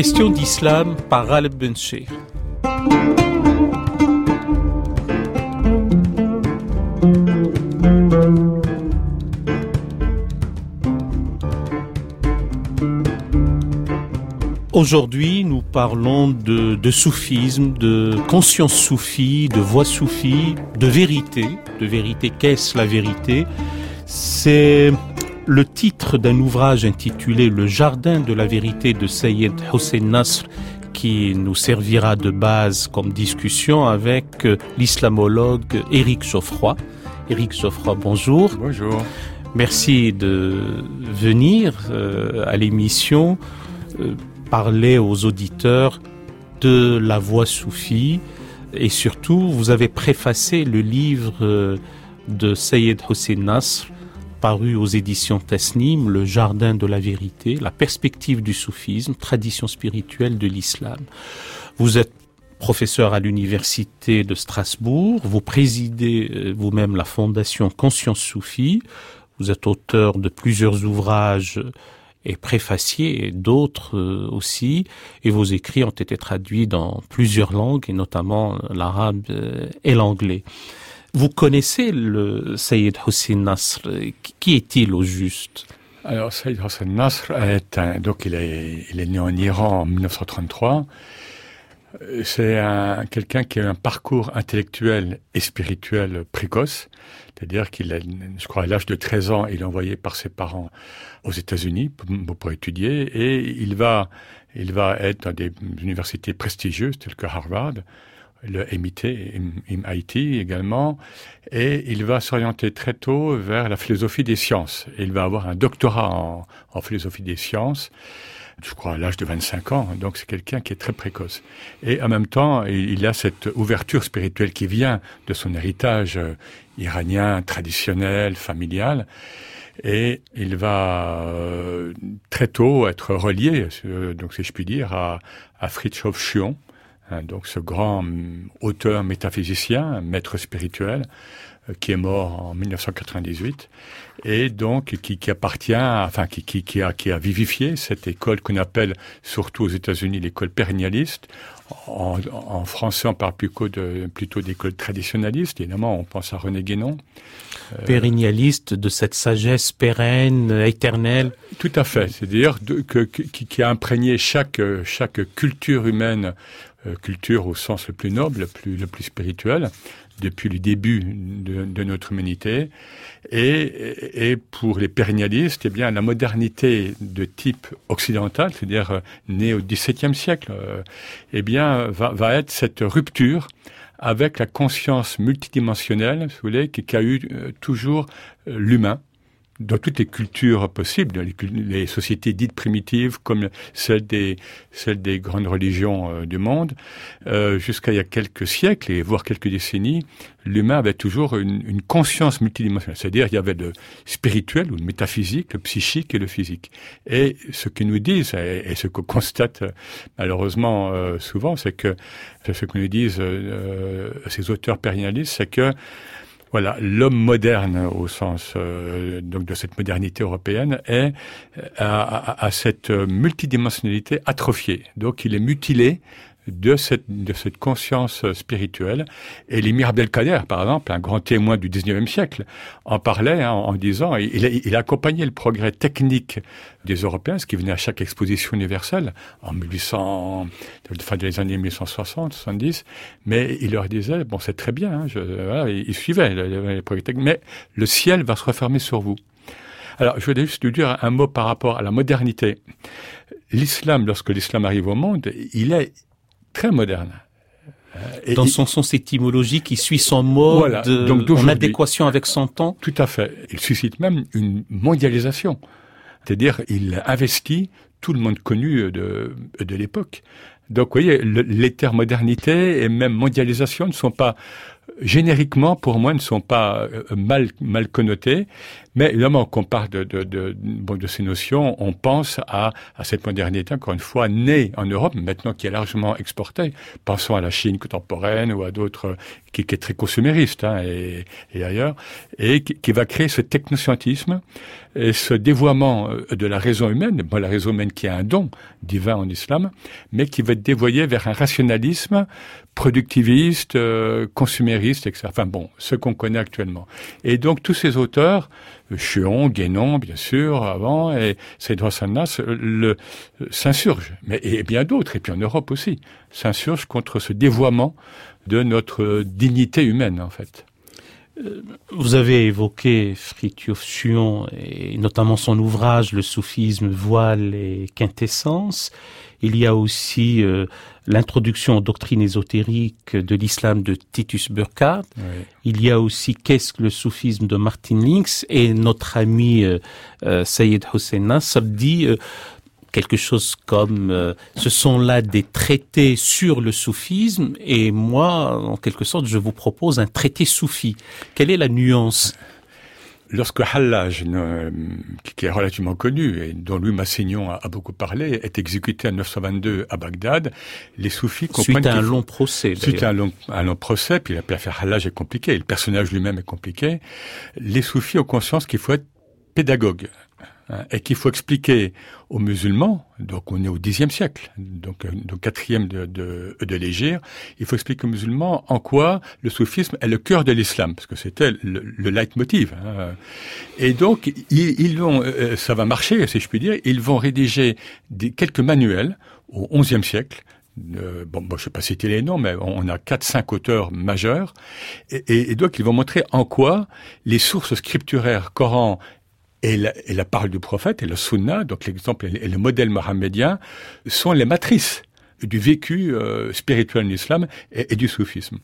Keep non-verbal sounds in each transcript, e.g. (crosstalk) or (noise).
Question d'islam par Ghalib Ben Sheikh. Aujourd'hui, nous parlons de, de, soufisme, de conscience soufie, de voix soufie, de vérité. De vérité, qu'est-ce la vérité? C'est le titre d'un ouvrage intitulé Le Jardin de la vérité de Sayyid Hossein Nasr qui nous servira de base comme discussion avec euh, l'islamologue Éric Geoffroy. Éric Geoffroy, bonjour. Bonjour. Merci de venir euh, à l'émission euh, parler aux auditeurs de la voix soufie et surtout vous avez préfacé le livre euh, de Sayyid Hossein Nasr paru aux éditions Tasnim, Le Jardin de la Vérité, la perspective du soufisme, tradition spirituelle de l'islam. Vous êtes professeur à l'université de Strasbourg, vous présidez euh, vous-même la fondation Conscience Soufie, vous êtes auteur de plusieurs ouvrages et préfacier et d'autres euh, aussi, et vos écrits ont été traduits dans plusieurs langues, et notamment l'arabe euh, et l'anglais. Vous connaissez le Sayyid Hossein Nasr? Qui est-il au juste? Alors, Sayyid Hossein Nasr est donc il est, né en Iran en 1933. C'est un, quelqu'un qui a un parcours intellectuel et spirituel précoce. C'est-à-dire qu'il je crois, à l'âge de 13 ans, il est envoyé par ses parents aux États-Unis pour, pour, étudier et il va, il va être dans des universités prestigieuses telles que Harvard le MIT, MIT également, et il va s'orienter très tôt vers la philosophie des sciences. Il va avoir un doctorat en, philosophie des sciences, je crois à l'âge de 25 ans, donc c'est quelqu'un qui est très précoce. Et en même temps, il a cette ouverture spirituelle qui vient de son héritage euh, iranien, traditionnel, familial, et il va euh, très tôt être relié, euh, donc si je puis dire, à, à Fritjof Schuon, Hein, donc ce grand hum, auteur métaphysicien, maître spirituel, euh, qui est mort en 1998 et donc qui, qui appartient, enfin qui, qui, qui, a, qui a vivifié cette école qu'on appelle surtout aux États-Unis l'école pérennialiste. En, en, français, on parle plutôt de plutôt d'école traditionnaliste. Évidemment, on pense à René Guénon. Euh, pérennialiste de cette sagesse pérenne, éternelle. Tout à fait. C'est-à-dire que, qui, qui a imprégné chaque chaque culture humaine euh, culture au sens le plus noble, le plus, le plus spirituel, depuis le début de, de notre humanité. Et, et, pour les pérennialistes, eh bien, la modernité de type occidental, c'est-à-dire euh, née au XVIIe siècle, euh, eh bien, va, va être cette rupture avec la conscience multidimensionnelle, si vous voulez, qui, qui a eu toujours l'humain dans toutes les cultures possibles, les, les, sociétés dites primitives comme celles des, celles des grandes religions euh, du monde, euh, jusqu'à il y a quelques siècles et voire quelques décennies, l'humain avait toujours une, une conscience multidimensionnelle. C'est-à-dire il y avait le spirituel ou le métaphysique, le psychique et le physique. Et ce qu'ils nous disent, et, ce qu'on constate malheureusement euh, souvent, c'est que ce que nous disent euh, ces auteurs pérennialistes, c'est que voilà, l'homme moderne au sens euh, donc de cette modernité européenne est à, à cette multidimensionnalité atrophiée. Donc il est mutilé de cette, de cette conscience spirituelle. Et l'émir Abdelkader, par exemple, un grand témoin du 19e siècle, en parlait hein, en, disant, il, il accompagnait le progrès technique des Européens, ce qui venait à chaque exposition universelle en 1800, fin des années 1860, 70, mais il leur disait, bon, c'est très bien, hein, je, voilà, il suivait les, les progrès techniques, mais le ciel va se refermer sur vous. Alors, je voulais juste dire un mot par rapport à la modernité. L'islam, lorsque l'islam arrive au monde, il est très moderne. Et, Dans son sens étymologique, il suit son mode voilà, donc en adéquation avec son temps. Tout à fait. Il suscite même une mondialisation. C'est-à-dire, il investit tout le monde connu de, de l'époque. Donc, vous voyez, les termes modernité et même mondialisation ne sont pas génériquement, pour moi, ne sont pas euh, mal, mal connotés. Mais évidemment, quand on parle de, de, de, de, ces notions, on pense à, à cette modernité, encore une fois, née en Europe, maintenant qui est largement exportée. Pensons à la Chine contemporaine ou à d'autres, qui, qui, est très consumériste hein, et, et, ailleurs, et qui, qui, va créer ce technoscientisme et ce dévoiement euh, de la raison humaine, bon, la raison humaine qui a un don divin en islam, mais qui va être dévoyé vers un rationalisme productiviste, euh, consumériste, etc. Enfin bon, ce qu'on connaît actuellement. Et donc tous ces auteurs, Chion, Guénon, bien sûr, avant, et Saïd Nas, le, s'insurgent, mais et bien d'autres, et puis en Europe aussi, s'insurgent contre ce dévoiement de notre dignité humaine, en fait. Euh, vous avez évoqué Fritjof Chion et notamment son ouvrage Le soufisme, voile et quintessence. Il y a aussi euh, l'introduction aux doctrines ésotériques de l'islam de Titus Burkhardt. Oui. Il y a aussi Qu'est-ce que le soufisme de Martin Links et notre ami euh, euh, Sayed Hossein Nasr dit euh, quelque chose comme euh, ce sont là des traités sur le soufisme et moi en quelque sorte je vous propose un traité soufi. Quelle est la nuance? Lorsque Hallaj, qui est relativement connu et dont Louis Massignon a, beaucoup parlé, est exécuté en 922 à Bagdad, les soufis comprennent... Suite à un long procès. Suite à un long, un long procès, puis l'affaire Hallaj est compliquée, le personnage lui-même est compliqué. Les soufis ont conscience qu'il faut être pédagogue. Hein, et qu'il faut expliquer aux musulmans, donc on est au Xe siècle, donc au quatrième de, de, de l'Égir, il faut expliquer aux musulmans en quoi le soufisme est le cœur de l'islam, parce que c'était le, le leitmotiv. Hein. Et donc, ils, ils, vont, euh, ça va marcher, si je puis dire, ils vont rédiger des, quelques manuels au XIe siècle, euh, bon, bon, je ne sais pas citer les noms, mais on a quatre, cinq auteurs majeurs, et, et, et, donc ils vont montrer en quoi les sources scripturaires Coran et la, et la parole du prophète et le sunna, donc l'exemple et le modèle mohammedien, sont les matrices du vécu euh, spirituel de l'islam et, du soufisme.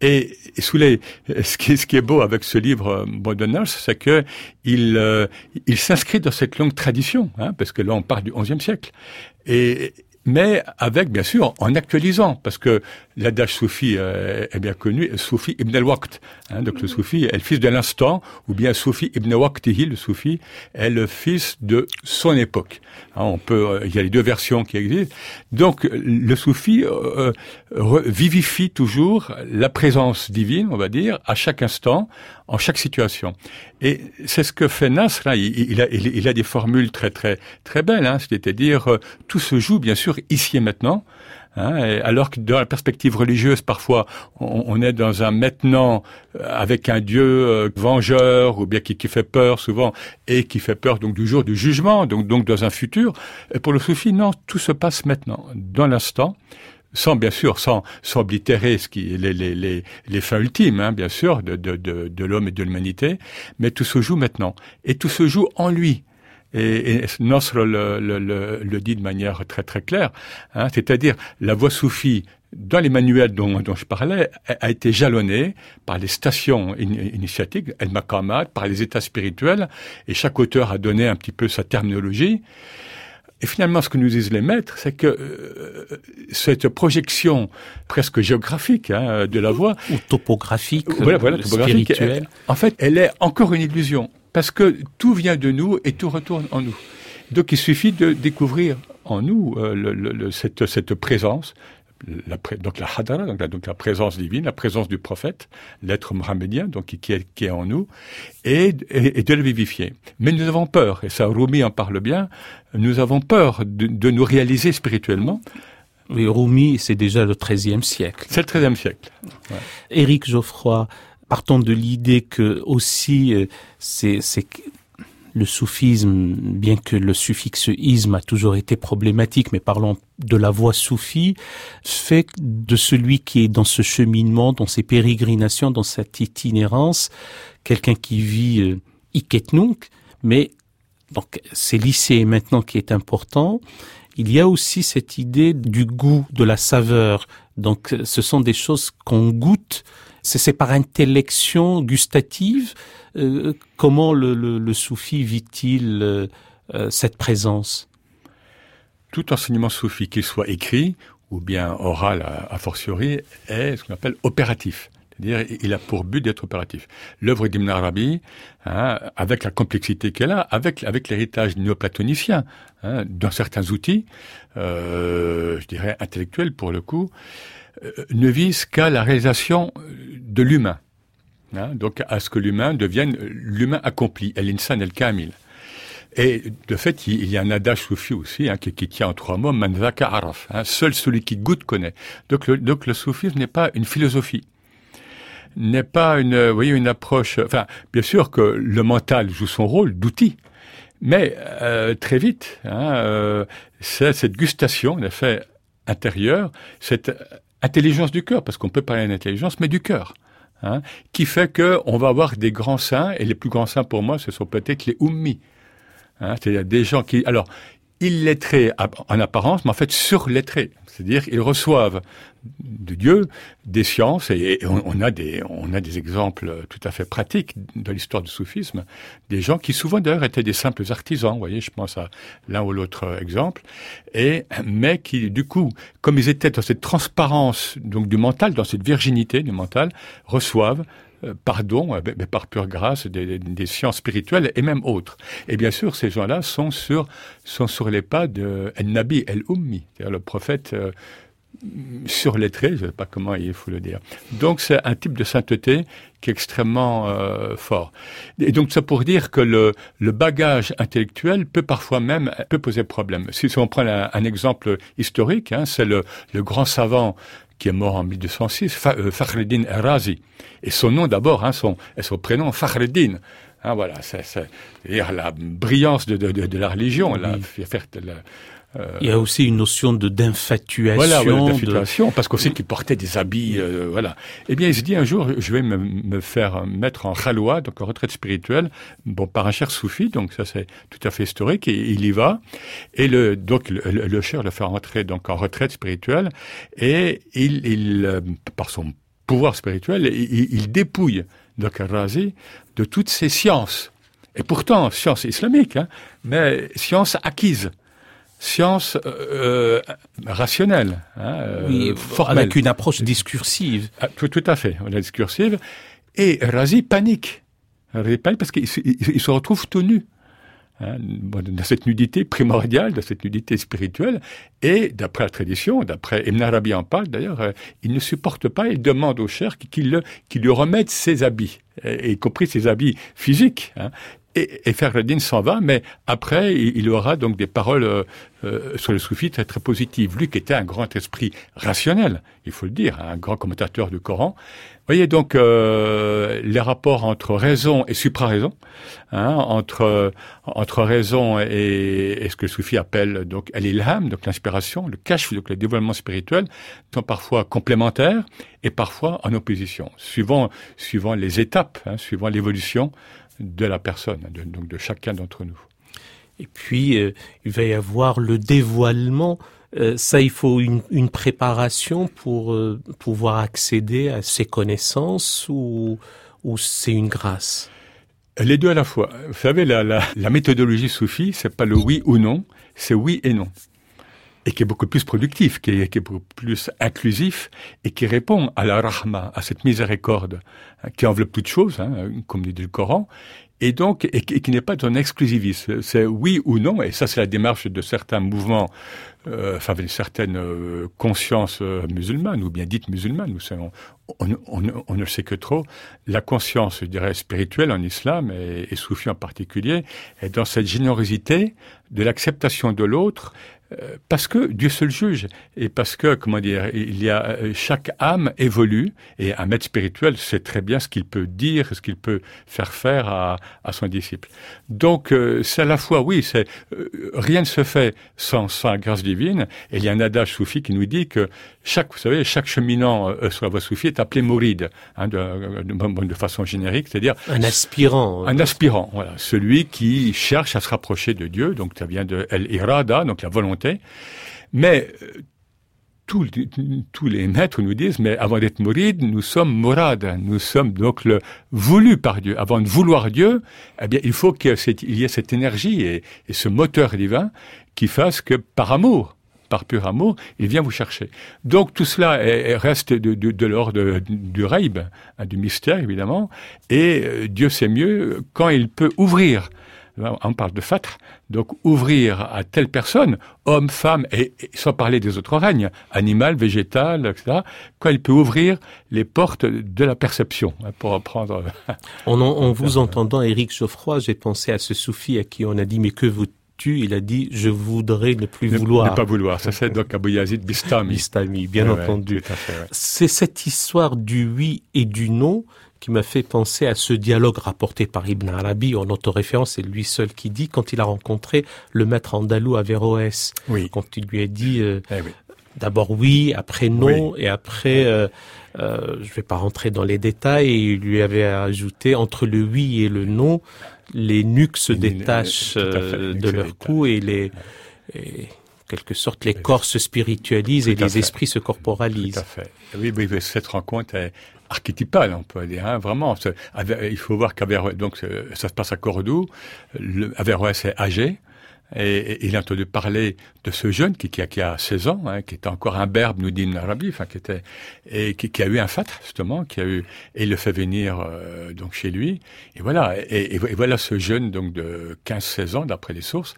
Et, et sous les, ce qui, ce qui est beau avec ce livre euh, c'est que il, euh, il s'inscrit dans cette longue tradition, hein, parce que là on part du XIe siècle. Et, mais avec, bien sûr, en actualisant, parce que l'adage soufi euh, est bien connu, soufi ibn al-waqt. Hein, donc le soufi est le fils de l'instant, ou bien soufi ibn waqtihi, le soufi est le fils de son époque. Hein, on peut, euh, il y a les deux versions qui existent. Donc le soufi euh, vivifie toujours la présence divine, on va dire, à chaque instant, en chaque situation. Et c'est ce que fait Nasr. Là, il, a, des formules très très très belles. Hein, C'est-à-dire tout se joue bien sûr ici et maintenant. Hein, alors que dans la perspective religieuse, parfois, on, est dans un maintenant euh, avec un Dieu euh, vengeur ou bien qui, fait peur souvent et qui fait peur donc du jour du jugement, donc dans un futur. Pour le soufi, non, tout se passe maintenant, dans l'instant sans bien sûr sans, sans oblitérer ce qui les, les, les, les fins ultimes hein, bien sûr de, de, de, de l'homme et de l'humanité mais tout se joue maintenant et tout se joue en lui et, et le, le, le, le, dit de manière très très claire, hein, c'est-à-dire la voie soufie dans les manuels dont, dont, je parlais, a été jalonnée par les stations initiatiques, El Makamat, par les états spirituels, et chaque auteur a donné un petit peu sa terminologie. Et finalement, ce que nous disent les maîtres, c'est que euh, cette projection presque géographique hein, de la voie... Ou topographique, voilà, voilà, topographique spirituelle. en fait, elle est encore une illusion parce que tout vient de nous et tout retourne en nous. Donc il suffit de découvrir en nous euh, le, le, cette, cette, présence, la, donc la hadara, donc la, donc la, présence divine, la présence du prophète, l'être mohammedien, donc qui est, qui est en nous, et, et, et, de le vivifier. Mais nous avons peur, et ça Rumi en parle bien, nous avons peur de, de nous réaliser spirituellement. Oui, Rumi, c'est déjà le XIIIe siècle. C'est le XIIIe siècle. Ouais. Éric Geoffroy, partons de l'idée que aussi euh, c'est le soufisme, bien que le suffixe isme a toujours été problématique, mais parlons de la voie soufie, fait de celui qui est dans ce cheminement, dans ces pérégrinations, dans cette itinérance, quelqu'un qui vit euh, iketnunk, mais donc c'est lycée maintenant qui est important. Il y a aussi cette idée du goût, de la saveur. Donc ce sont des choses qu'on goûte c'est par intellection gustative. Euh, comment le, le, le soufi vit-il euh, euh, cette présence? Tout enseignement soufi, qu'il soit écrit ou bien oral a, fortiori, est ce qu'on appelle opératif. C'est-à-dire, il a pour but d'être opératif. L'œuvre d'Ibn Arabi, hein, avec la complexité qu'elle a, avec, avec l'héritage néoplatonicien, hein, dans certains outils, euh, je dirais intellectuels pour le coup, ne vise qu'à la réalisation de l'humain. Hein, donc à ce que l'humain devienne l'humain accompli, el-insan el-kamil. Et de fait, il y a un adage soufi aussi hein, qui, qui, tient en trois mots, manzaka araf. Hein, seul celui qui goûte connaît. Donc le, donc le soufisme n'est pas une philosophie n'est pas une, vous voyez, une approche. Enfin, bien sûr que le mental joue son rôle d'outil, mais euh, très vite, hein, euh, c'est cette gustation, en effet, intérieure, cette intelligence du cœur, parce qu'on peut parler d'intelligence, mais du cœur. Hein, qui fait que on va avoir des grands saints, et les plus grands saints pour moi, ce sont peut-être les ummi, Hein, C'est-à-dire des gens qui, alors, illettrés en apparence, mais en fait surlettrés. C'est-à-dire ils reçoivent de Dieu des sciences et, on, a des on a des exemples tout à fait pratiques de l'histoire du soufisme, des gens qui souvent d'ailleurs étaient des simples artisans. Vous voyez, je pense à l'un ou l'autre exemple, et mais qui du coup, comme ils étaient dans cette transparence donc du mental, dans cette virginité du mental, reçoivent euh, pardon, euh, mais par pure grâce des, sciences spirituelles et même autres. Et bien sûr, ces gens-là sont sur, sont sur les pas de El-Nabi, El-Ummi, c'est-à-dire le prophète euh, surlettré, je ne sais pas comment il faut le dire. Donc c'est un type de sainteté qui est extrêmement euh, fort. Et donc ça pour dire que le, le, bagage intellectuel peut parfois même peut poser problème. Si, on prend un, un exemple historique, hein, c'est le, le grand savant qui est mort en 1206, Fakhreddin Razi. Et son nom d'abord, hein, son, son prénom, Fakhreddin. Hein, voilà, c'est la brillance de, de, de, la religion, la, la, euh, Il y a aussi une notion de d'infatuation. Voilà, d'infatuation, parce qu'on sait qu'il portait des habits, euh, voilà. Eh bien, il se dit un jour, je vais me, me faire mettre en khalwa, donc en retraite spirituelle, bon, par un cher soufi, donc ça c'est tout à fait historique, et il y va, et le, donc le, le, cher le fait rentrer donc en retraite spirituelle, et il, il euh, par son pouvoir spirituel, il, il dépouille donc Razi de toutes ses sciences. Et pourtant, sciences islamiques, hein, mais sciences acquises science euh, rationnelle, hein, euh, avec une approche discursive. Ah, tout, tout, à fait, la discursive. Et Razi panique. Razi panique parce qu'il il, se retrouve tout nu. Hein, dans cette nudité primordiale, dans cette nudité spirituelle, et d'après la tradition, d'après Ibn Arabi en parle d'ailleurs, euh, il ne supporte pas, il demande au cher qu'il qu lui remette ses habits, y compris ses habits physiques. Hein, et, et s'en va, mais après, il, aura donc des paroles euh, euh, sur le soufi très, très positives. Lui qui était un grand esprit rationnel, il faut le dire, un grand commentateur du Coran. Voyez donc euh, les rapports entre raison et supraraison, hein, entre entre raison et, et, ce que le soufi appelle donc l'ilham, donc l'inspiration, le cache, donc le développement spirituel, sont parfois complémentaires et parfois en opposition, suivant suivant les étapes, hein, suivant l'évolution de la personne, de, donc de chacun d'entre nous. Et puis, euh, il va y avoir le dévoilement. Euh, ça, il faut une, une préparation pour euh, pouvoir accéder à ces connaissances ou, ou c'est une grâce? Les deux à la fois. Vous savez, la, la, la méthodologie soufie, c'est pas le oui ou non, c'est oui et non et qui est beaucoup plus productif, qui est, beaucoup plus inclusif et qui répond à la rahma, à cette miséricorde hein, qui enveloppe toute chose, hein, comme dit le Coran, et donc et, qui n'est pas un exclusivisme. C'est oui ou non, et ça c'est la démarche de certains mouvements, euh, enfin d'une certaine euh, conscience euh, ou bien dite musulmane. Nous savons, on, ne sait que trop. La conscience, je dirais, spirituelle en islam et, et soufie en particulier, est dans cette générosité de l'acceptation de l'autre parce que Dieu seul juge et parce que comment dire il y a euh, chaque âme évolue et un maître spirituel sait très bien ce qu'il peut dire ce qu'il peut faire faire à, à son disciple. Donc euh, c'est à la fois oui c'est rien ne se fait sans, la grâce divine et il y a un adage soufi qui nous dit que chaque vous savez chaque cheminant sur la voie soufie est appelé mouride hein, de, de, de, façon générique c'est-à-dire un aspirant un aspirant voilà. Celui qui cherche à se rapprocher de Dieu donc ça vient de el irada donc la volonté. Mais euh, tous, tous les maîtres nous disent, mais avant d'être mouride, nous sommes morades, nous sommes donc le voulu par Dieu. Avant de vouloir Dieu, eh bien, il faut qu'il y ait cette énergie et, et ce moteur divin qui fasse que par amour, par pur amour, il vient vous chercher. Donc tout cela reste de, l'ordre du raïb, hein, du mystère évidemment, et euh, Dieu sait mieux quand il peut ouvrir on parle de fatra, donc ouvrir à telle personne, homme, femme, et, sans parler des autres règnes, animal, végétal, etc., quand il peut ouvrir les portes de la perception, hein, pour reprendre... (laughs) En, en vous entendant, Éric Geoffroy, j'ai pensé à ce soufi à qui on a dit, mais que vous il a dit je voudrais ne plus vouloir. Ne pas vouloir. Ça c'est donc Abou Yazid Bistami. Bistami, bien entendu. C'est cette histoire du oui et du non qui m'a fait penser à ce dialogue rapporté par Ibn Arabi en autoréférence, c'est lui seul qui dit quand il a rencontré le maître andalou Averroès, oui. quand il lui a dit euh, eh d'abord oui, après non, et après, euh, euh, je vais pas rentrer dans les détails, et il lui avait ajouté entre le oui et le non, les nuques se détachent euh, de leur cou et les... Et, quelque sorte, les corps se spiritualisent et les esprits se corporalisent. Tout à fait. Oui, oui, cette rencontre est archétypale, on peut dire, hein, vraiment. Il faut voir qu'Averroès, donc ça se passe à Cordoue, Averroès est âgé, et, il a entendu parler de ce jeune qui, qui, a, qui a 16 ans, hein, qui était encore un berbe, nous dit Arabi, enfin qui était et qui, qui, a eu un fat justement, qui a eu et il le fait venir euh, donc chez lui. Et voilà, et, et, voilà ce jeune donc de 15-16 ans d'après les sources,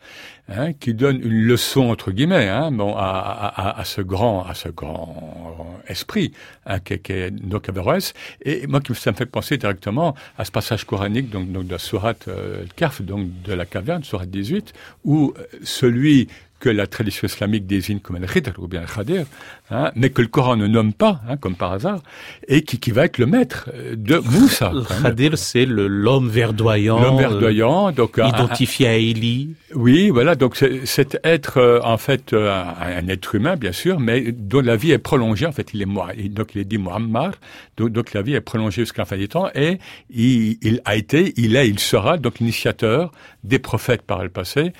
hein, qui donne une leçon entre guillemets, hein, bon, à, à, à, ce grand, à ce grand esprit hein, qui, qui est donc Averroès. Et moi, ça me fait penser directement à ce passage coranique donc, donc de la sourate euh, Kaf, donc de la caverne, sourate 18, où celui que la tradition islamique désigne comme un khidr ou bien un khadir, hein, mais que le Coran ne nomme pas, hein, comme par hasard, et qui, qui va être le maître de Moussa. Le khadir, c'est l'homme verdoyant. L'homme verdoyant, donc identifié à Élie. Oui, voilà, donc c'est être euh, en fait euh, un, être humain, bien sûr, mais dont la vie est prolongée. En fait, il est donc il est dit Muhammad, donc, donc la vie est prolongée jusqu'à la fin des temps, et il, il a été, il est, il sera donc l'initiateur des prophètes par le passé,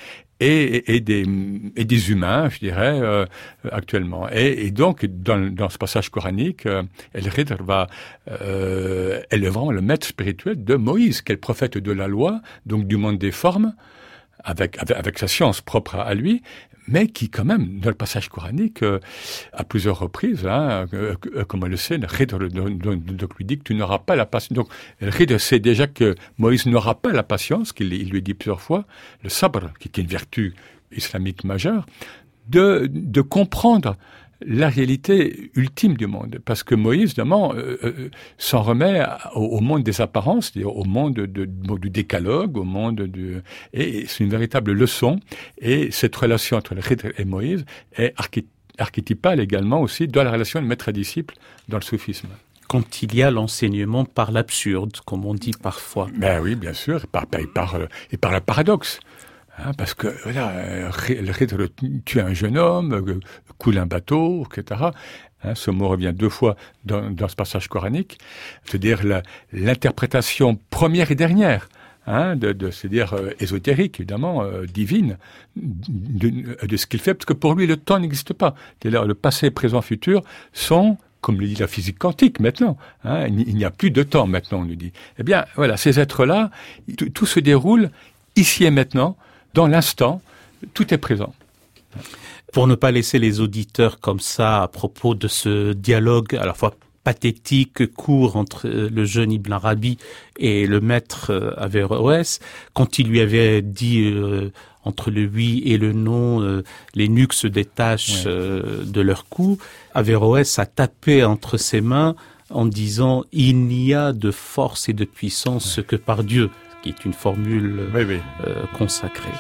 et, des, humains, je dirais, euh, actuellement. Et, donc, dans, ce passage coranique, euh, El Ridr va, euh, elle est vraiment le maître spirituel de Moïse, qui est le prophète de la loi, donc du monde des formes, avec, avec, sa science propre à lui, mais qui quand même, dans le passage coranique, euh, à plusieurs reprises, hein, euh, euh, comme on le sait, le donc, lui dit que tu n'auras pas la patience. Donc le sait déjà que Moïse n'aura pas la patience, qu'il lui dit plusieurs fois, le sabre, qui est une vertu islamique majeure, de, de comprendre la réalité ultime du monde. Parce que Moïse, évidemment, euh, euh, s'en remet au, monde des apparences, au monde de, du décalogue, au monde du... Et c'est une véritable leçon. Et cette relation entre le Khidr et Moïse est archétypale également aussi dans la relation de maître et disciple dans le soufisme quand il y a l'enseignement par l'absurde, comme on dit parfois. Ben oui, bien sûr, et par, et par, et par le paradoxe. Hein, parce que voilà, le Khidr tue un jeune homme, euh, coule un bateau, etc. Hein, ce mot revient deux fois dans, ce passage coranique, c'est-à-dire l'interprétation première et dernière. Hein, de, de c'est-à-dire euh, ésotérique, évidemment, euh, divine, de, de ce qu'il fait, parce que pour lui, le temps n'existe pas. C'est-à-dire le passé, présent, futur sont comme le dit la physique quantique maintenant. Il n'y a plus de temps maintenant, on nous dit. Eh bien, voilà, ces êtres-là, tout se déroule ici et maintenant, dans l'instant, tout est présent. Pour ne pas laisser les auditeurs comme ça à propos de ce dialogue à la fois pathétique, court entre euh, le jeune Ibn Arabi et le maître euh, Averroès, quand il lui avait dit euh, entre le oui et le non, les nuques se détachent de leur cou, Averroès a tapé entre ses mains en disant il n'y a de force et de puissance que par Dieu, qui est une formule consacrée.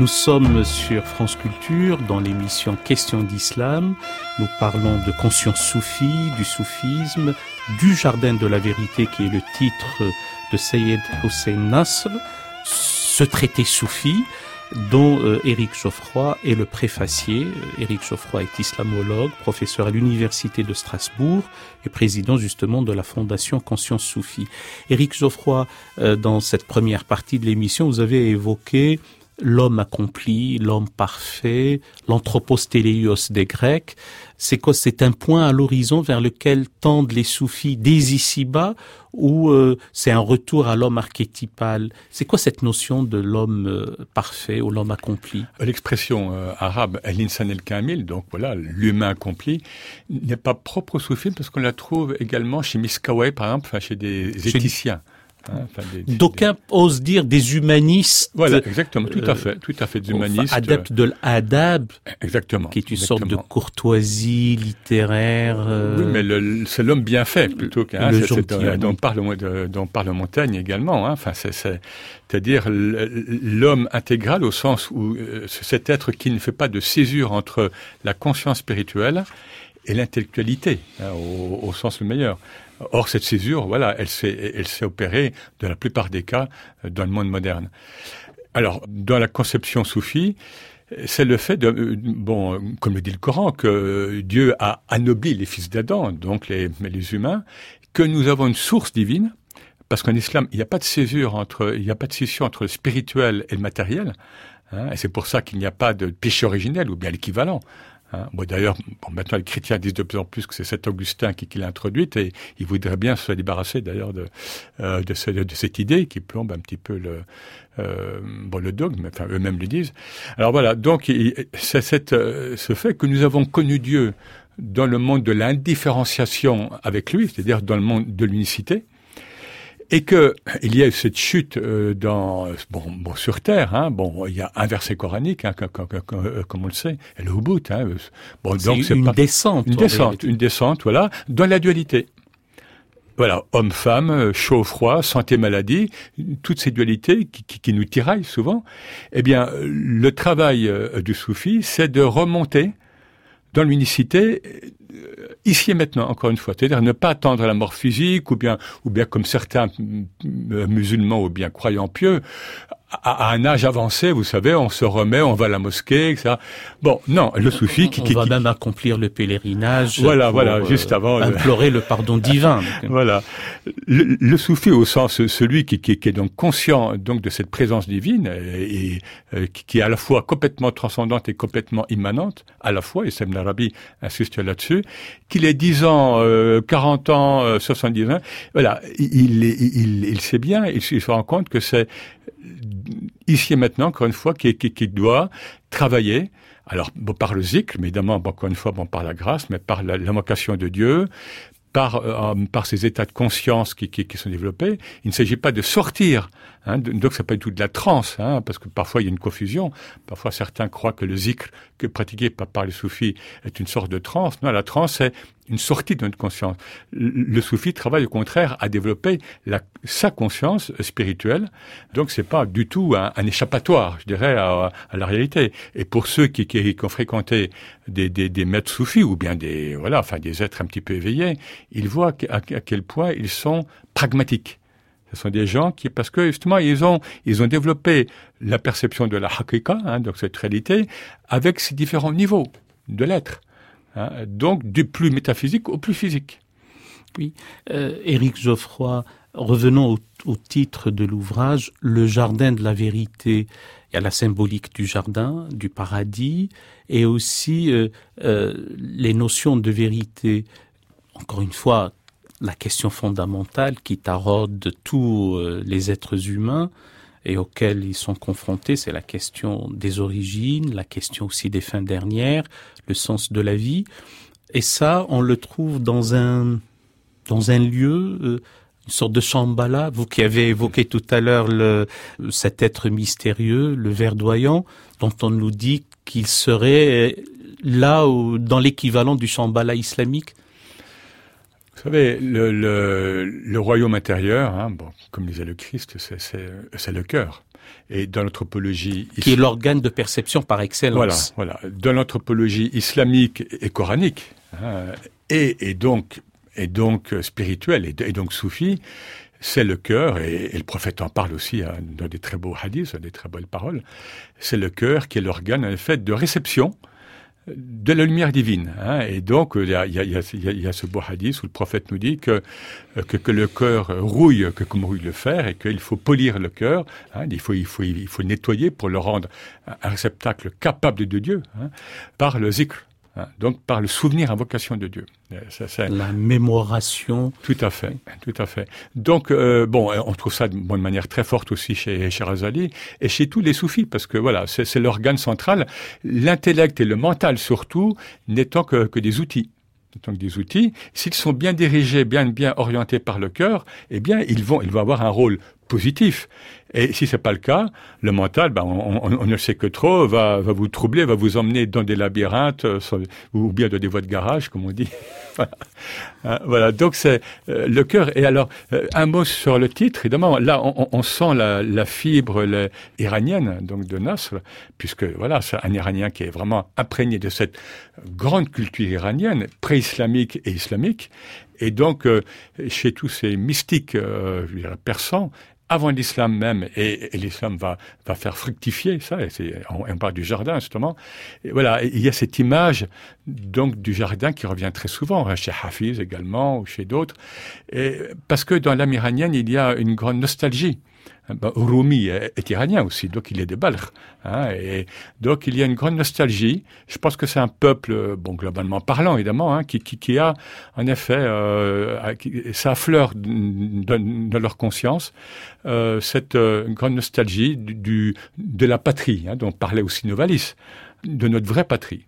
Nous sommes sur France Culture dans l'émission Questions d'Islam. Nous parlons de conscience soufie, du soufisme, du Jardin de la Vérité qui est le titre de Sayed Hossein Nasr, ce traité soufi dont euh, Éric Geoffroy est le préfacier. Éric Geoffroy est islamologue, professeur à l'Université de Strasbourg et président justement de la Fondation Conscience Soufie. Éric Geoffroy, euh, dans cette première partie de l'émission, vous avez évoqué l'homme accompli, l'homme parfait, l'anthropos des Grecs. C'est quoi? C'est un point à l'horizon vers lequel tendent les soufis dès ici-bas ou euh, c'est un retour à l'homme archétypal? C'est quoi cette notion de l'homme euh, parfait ou l'homme accompli? L'expression euh, arabe l'insan el kamil, donc voilà, l'humain accompli, n'est pas propre aux soufis parce qu'on la trouve également chez Miskawai, par exemple, chez des éthiciens. Hein, D'aucuns osent dire des humanistes. Voilà, exactement, tout à fait, tout à fait, des humanistes. adeptes de l'adab. Exactement. Qui est une sorte de courtoisie littéraire. Oui, mais c'est l'homme bien fait plutôt qu'un. Hein, dont parle, dont parle Montaigne également. Hein. Enfin, c'est-à-dire l'homme intégral au sens où euh, cet être qui ne fait pas de césure entre la conscience spirituelle et l'intellectualité, hein, au, sens le meilleur. Or, cette césure, voilà, elle s'est, opérée dans la plupart des cas euh, dans le monde moderne. Alors, dans la conception soufie, c'est le fait de, euh, bon, comme le dit le Coran, que Dieu a anobli les fils d'Adam, donc les, les humains, que nous avons une source divine, parce qu'en islam, il n'y a pas de césure entre, il n'y a pas de scission entre le spirituel et le matériel. Hein, et c'est pour ça qu'il n'y a pas de péché originel ou bien l'équivalent. Hein. Bon, D'ailleurs, bon, maintenant les chrétiens disent de plus en plus que c'est cet Augustin qui, l'a introduite et il voudrait bien se débarrasser d'ailleurs de, euh, de, cette idée qui plombe un petit peu le, euh, bon, le dogme, enfin eux-mêmes le disent. Alors voilà, donc c'est euh, ce fait que nous avons connu Dieu dans le monde de l'indifférenciation avec lui, c'est-à-dire dans le monde de l'unicité, et que il y a eu cette chute euh, dans bon, bon sur terre hein, bon il y a un verset coranique hein, comme, comme, euh, comme, on le sait elle est au bout hein, bon donc c'est une pas, descente une descente une descente voilà dans la dualité. Voilà, homme-femme, chaud-froid, santé-maladie, toutes ces dualités qui, qui, qui, nous tiraillent souvent. Eh bien, le travail euh, du soufi, c'est de remonter dans l'unicité ici et maintenant, encore une fois, c'est-à-dire ne pas attendre la mort physique, ou bien, ou bien comme certains musulmans ou bien croyants pieux, à, un âge avancé, vous savez, on se remet, on va à la mosquée, etc. Bon, non, le soufi qui, qui, on va même accomplir le pèlerinage. Voilà, voilà, euh, juste avant. Implorer le pardon (laughs) divin. voilà, le, le, soufi au sens celui qui, qui, est donc conscient donc de cette présence divine et, euh, qui est à la fois complètement transcendante et complètement immanente, à la fois, et Sam Arabi insiste là-dessus, qu'il ait 10 ans, euh, 40 ans, euh, 70 ans, voilà, il, sait bien, il se rend compte que c'est ici et maintenant, encore une fois, qui, qui, qui doit travailler. Alors, par le zikr, mais évidemment, encore une fois, par la grâce, mais par l'invocation de Dieu, par, euh, par ces états de conscience qui, qui, qui sont développés. Il ne s'agit pas de sortir. Hein, donc, c'est pas du tout de la transe, hein, parce que parfois il y a une confusion. Parfois, certains croient que le zikr que pratiqué par, par les soufis est une sorte de transe. Non, la transe, c'est une sortie de notre conscience. Le soufi travaille au contraire à développer la, sa conscience spirituelle. Donc c'est pas du tout un, un échappatoire, je dirais, à, à, la réalité. Et pour ceux qui, qui, qui ont fréquenté des, des, des, maîtres soufis ou bien des voilà, enfin des êtres un petit peu éveillés, ils voient à, quel point ils sont pragmatiques. Ce sont des gens qui, parce que justement, ils ont, ils ont développé la perception de la hakika, hein, donc cette réalité, avec ces différents niveaux de l'être. Hein, donc du plus métaphysique au plus physique. Oui, euh, Éric Geoffroy, revenons au, titre de l'ouvrage, Le jardin de la vérité. Il y a la symbolique du jardin, du paradis, et aussi euh, euh, les notions de vérité. Encore une fois, la question fondamentale qui taraude tous les êtres humains et auxquels ils sont confrontés, c'est la question des origines, la question aussi des fins dernières, le sens de la vie. Et ça, on le trouve dans un, dans un lieu, euh, une sorte de Shambhala, vous qui avez évoqué tout à l'heure cet être mystérieux, le verdoyant, dont on nous dit qu'il serait là où, dans l'équivalent du Shambhala islamique. Vous savez, le, le, le royaume intérieur, hein, bon, comme disait le Christ, c'est le cœur. Et dans l'anthropologie... Qui est l'organe de perception par excellence. Voilà, voilà. Dans l'anthropologie islamique et coranique, hein, et, et, donc, et donc spirituelle, et, et donc soufie, c'est le cœur, et, et, le prophète en parle aussi hein, dans des très beaux hadiths, des très belles paroles, c'est le cœur qui est l'organe, en fait, de réception de la lumière divine. Hein. Et donc, il y a, ce beau hadith où le prophète nous dit que, que, que le cœur rouille que comme rouille le fer et qu'il faut polir le cœur. Hein. Il, faut, il, faut, il faut nettoyer pour le rendre un réceptacle capable de Dieu hein, par le zikr. Hein, donc par le souvenir, invocation de Dieu. Euh, ça, la mémoration. Tout à fait, tout à fait. Donc euh, bon, on trouve ça de bonne manière très forte aussi chez, chez Razali et chez tous les soufis parce que voilà, c'est l'organe central. L'intellect et le mental surtout n'étant que, que des outils donc des outils, s'ils sont bien dirigés, bien bien orientés par le cœur, eh bien ils vont ils vont avoir un rôle positif. Et si c'est pas le cas, le mental, ben, on, ne sait que trop, va, va vous troubler, va vous emmener dans des labyrinthes euh, ou bien dans des voies de garage, comme on dit. (laughs) Hein, voilà. Donc c'est euh, le cœur. Et alors euh, un mot sur le titre. Évidemment, là on, sent la, la fibre iranienne, donc de Nasr, puisque voilà, c'est un Iranien qui est vraiment imprégné de cette grande culture iranienne, pré-islamique et islamique. Et donc, euh, chez tous ces mystiques euh, persans, avant l'islam même, et, l'islam va, faire fructifier ça, et on, on parle du jardin justement, voilà, il y a cette image donc du jardin qui revient très souvent, hein, chez Hafiz également, ou chez d'autres, parce que dans l'âme iranienne, il y a une grande nostalgie ben, Rumi est, iranien aussi, donc il est des Balkh. Hein, et donc il y a une grande nostalgie. Je pense que c'est un peuple, bon globalement parlant évidemment, hein, qui, a en effet, euh, ça affleure dans leur conscience euh, cette euh, grande nostalgie de la patrie, dont parlait aussi Novalis, de notre vraie patrie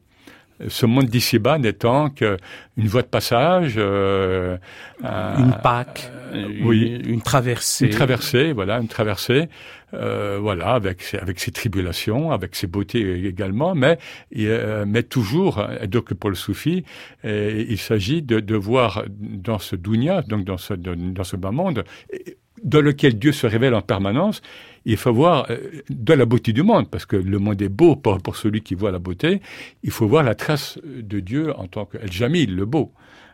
ce monde d'ici-bas n'étant qu'une voie de passage, euh, une Pâque, euh, oui, une, traversée, une traversée, voilà, une traversée, euh, voilà, avec avec ses tribulations, avec ses beautés également, mais euh, mais toujours, donc pour le soufi, il s'agit de, de voir dans ce dunya, donc dans ce dans ce bas monde, dans lequel Dieu se révèle en permanence, il faut voir euh, de la beauté du monde, parce que le monde est beau pour, pour celui qui voit la beauté. Il faut voir la trace de Dieu en tant que El Jamil, le beau.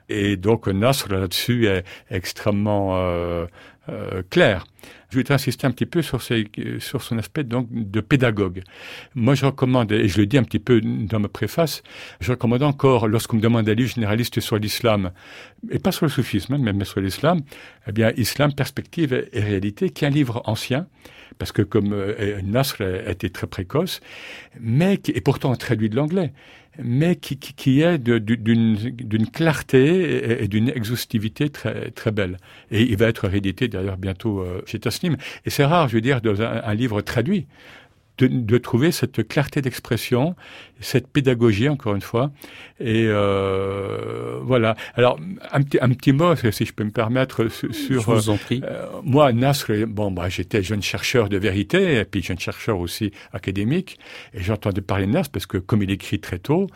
Et donc Nasr là-dessus est extrêmement euh, euh, clair. Je voudrais insister un petit peu sur, ces, sur son aspect donc de pédagogue. Moi, je recommande, et je le dis un petit peu dans ma préface, je recommande encore, lorsqu'on me demande un livre généraliste sur l'islam, et pas sur le soufisme, mais sur l'islam, eh bien, Islam, perspective et réalité, qui est un livre ancien, parce que comme euh, Nasr était très précoce, mais qui, et pourtant traduit de l'anglais, mais qui, qui, qui est d'une clarté et, d'une exhaustivité très, très belle. Et il va être réédité d'ailleurs bientôt euh, chez Tasnim. Et c'est rare, je veux dire, dans un livre traduit de, de trouver cette clarté d'expression, cette pédagogie, encore une fois. Et euh, voilà. Alors, un petit, un petit mot, si je peux me permettre, sur... Je vous en prie. Euh, moi, Nasr, bon, bah, j'étais jeune chercheur de vérité, et puis jeune chercheur aussi académique, et j'entendais parler de Nasr parce que comme il écrit très tôt,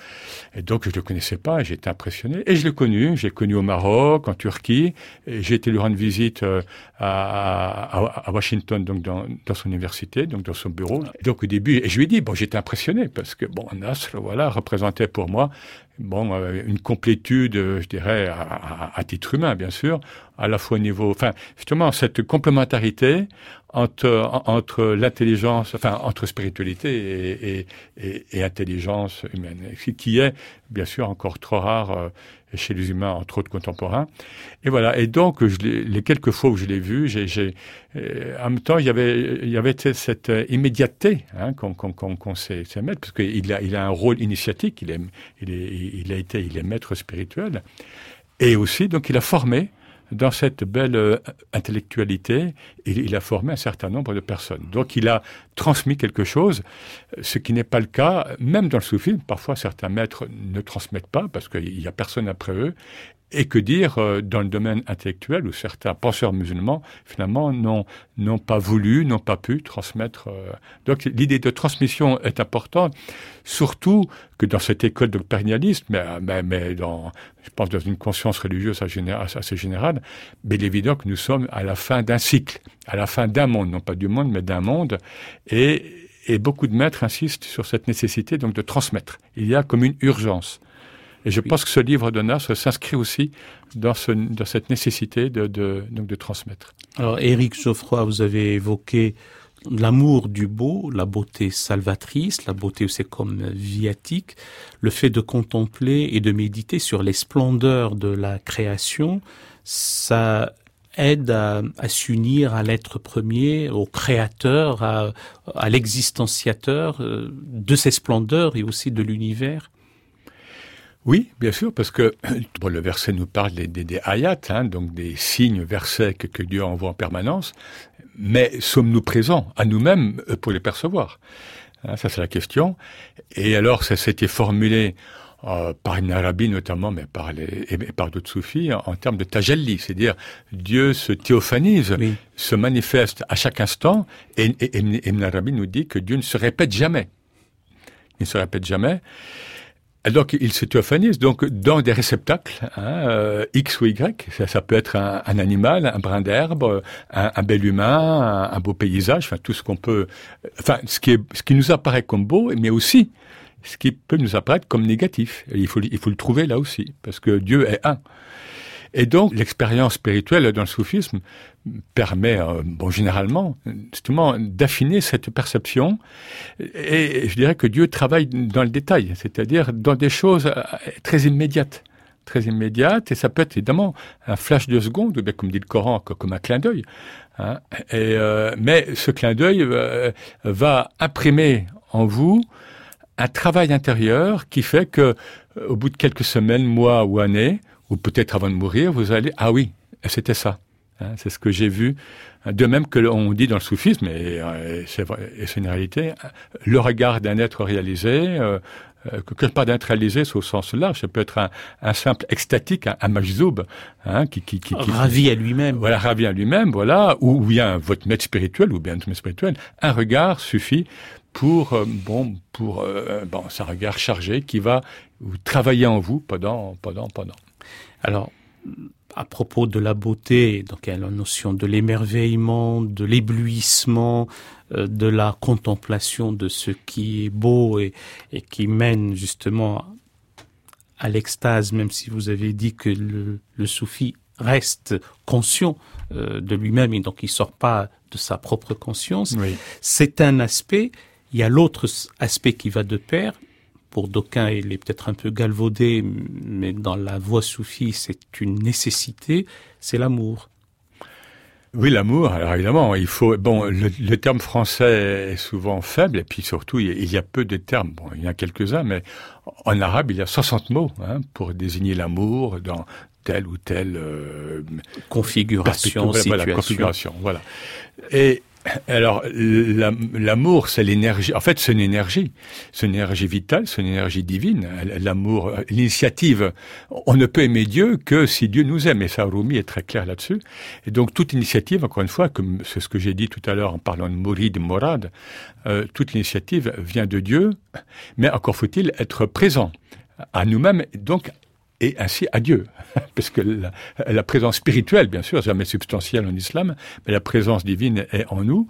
et donc je le connaissais pas, j'étais impressionné. Et je l'ai connu, j'ai connu au Maroc, en Turquie, et j'ai été lui rendre visite euh, à, à, à, Washington, donc dans, dans son université, donc dans son bureau. Donc, donc au début, et je lui ai dit, bon, j'étais impressionné parce que bon, Nasr, voilà, représentait pour moi bon euh, une complétude, je dirais, à, titre humain, bien sûr, à la fois au niveau, enfin, justement, cette complémentarité entre l'intelligence, enfin, entre spiritualité et, intelligence humaine, qui est bien sûr encore trop rare. Euh, chez les humains, entre autres contemporains. Et voilà. Et donc, les quelques fois où je l'ai vu, euh, en même temps, il y avait, il y avait cette euh, immédiateté hein, qu'on, sait, mettre, parce qu'il a, il a un rôle initiatique. Il est, il a été, il est maître spirituel. Et aussi, donc, il a formé dans cette belle euh, intellectualité, il, il, a formé un certain nombre de personnes. Donc il a transmis quelque chose, ce qui n'est pas le cas, même dans le soufisme. Parfois, certains maîtres ne transmettent pas parce qu'il n'y a personne après eux. Et que dire euh, dans le domaine intellectuel où certains penseurs musulmans, finalement, n'ont, pas voulu, n'ont pas pu transmettre. Euh. Donc l'idée de transmission est importante, surtout que dans cette école doctrinaliste, mais, mais, mais dans, je pense dans une conscience religieuse assez générale, mais il est évident que nous sommes à la fin d'un cycle, à la fin d'un monde, non pas du monde, mais d'un monde. Et, et beaucoup de maîtres insistent sur cette nécessité donc de transmettre. Il y a comme une urgence. Et je pense que ce livre de s'inscrit aussi dans, ce, dans, cette nécessité de, de, donc de transmettre. Alors, Éric Geoffroy, vous avez évoqué l'amour du beau, la beauté salvatrice, la beauté c'est comme viatique, le fait de contempler et de méditer sur les splendeurs de la création, ça aide à, à s'unir à l'être premier, au créateur, à, à l'existenciateur euh, de ces splendeurs et aussi de l'univers oui, bien sûr, parce que (clears throat) bon, le verset nous parle des, des, des ayats, hein, donc des signes, versets que, que Dieu envoie en permanence, mais sommes-nous présents à nous-mêmes euh, pour les percevoir? Hein, Ça, c'est la question. Et alors, ça s'était formulé euh, par une Arabie notamment, mais par, les, et par d'autres soufis, en, en, termes de tajalli, c'est-à-dire Dieu se théophanise, oui. se manifeste à chaque instant, et, et, et Ibn Arabi nous dit que Dieu ne se répète jamais. Il ne se répète jamais. Donc, il se théophanise donc dans des réceptacles, hein, euh, X ou Y. Ça, ça peut être un, un, animal, un brin d'herbe, un, un, bel humain, un, beau paysage, enfin tout ce qu'on peut, enfin ce qui, est, ce qui nous apparaît comme beau, mais aussi ce qui peut nous apparaître comme négatif. Il faut, il faut le trouver là aussi, parce que Dieu est un. Et donc, l'expérience spirituelle dans le soufisme permet, euh, bon, généralement, justement, d'affiner cette perception. Et je dirais que Dieu travaille dans le détail, c'est-à-dire dans des choses euh, très immédiates très immédiates, et ça peut être évidemment un flash de seconde, ou bien comme dit le Coran, comme un clin d'œil. Hein. Et, euh, mais ce clin d'œil va imprimer en vous un travail intérieur qui fait que, au bout de quelques semaines, mois ou années, ou peut-être avant de mourir, vous allez, ah oui, c'était ça. Hein, c'est ce que j'ai vu. De même que l'on dit dans le soufisme, et, et c'est une réalité, le regard d'un être réalisé, euh, que pas d'être réalisé au sens large, ça peut être un, un simple extatique, un, un majzoub, hein, qui, qui, qui, ravi à lui-même. Voilà, ravi à lui-même, voilà, ou bien votre maître spirituel, ou bien votre maître spirituel, un regard suffit pour euh, bon pour euh, bon, c'est un regard chargé qui va travailler en vous pendant pendant pendant. Alors, à propos de la beauté, donc il y a la notion de l'émerveillement, de l'éblouissement, euh, de la contemplation de ce qui est beau et, et qui mène justement à l'extase, même si vous avez dit que le, le soufi reste conscient euh, de lui-même et donc il sort pas de sa propre conscience. Oui. C'est un aspect. Il y a l'autre aspect qui va de pair, pour d'aucuns, il est peut-être un peu galvaudé, mais dans la voix soufie, c'est une nécessité, c'est l'amour. Oui, l'amour. Alors évidemment, il faut. Bon, le, le, terme français est souvent faible, et puis surtout, il y a peu de termes. Bon, il y en a quelques-uns, mais en arabe, il y a 60 mots hein, pour désigner l'amour dans telle ou telle euh, configuration, situation. Voilà, configuration. Voilà. Et alors, l'amour, c'est l'énergie. En fait, c'est une énergie. C'est une énergie vitale, c'est une énergie divine. L'amour, l'initiative. On ne peut aimer Dieu que si Dieu nous aime. Et ça, Rumi est très clair là-dessus. Et donc, toute initiative, encore une fois, comme c'est ce que j'ai dit tout à l'heure en parlant de Mourid, Morad, euh, toute initiative vient de Dieu. Mais encore faut-il être présent à nous-mêmes, donc et ainsi à Dieu. (laughs) Parce que la, présence spirituelle, bien sûr, jamais substantielle en islam, mais la présence divine est en nous.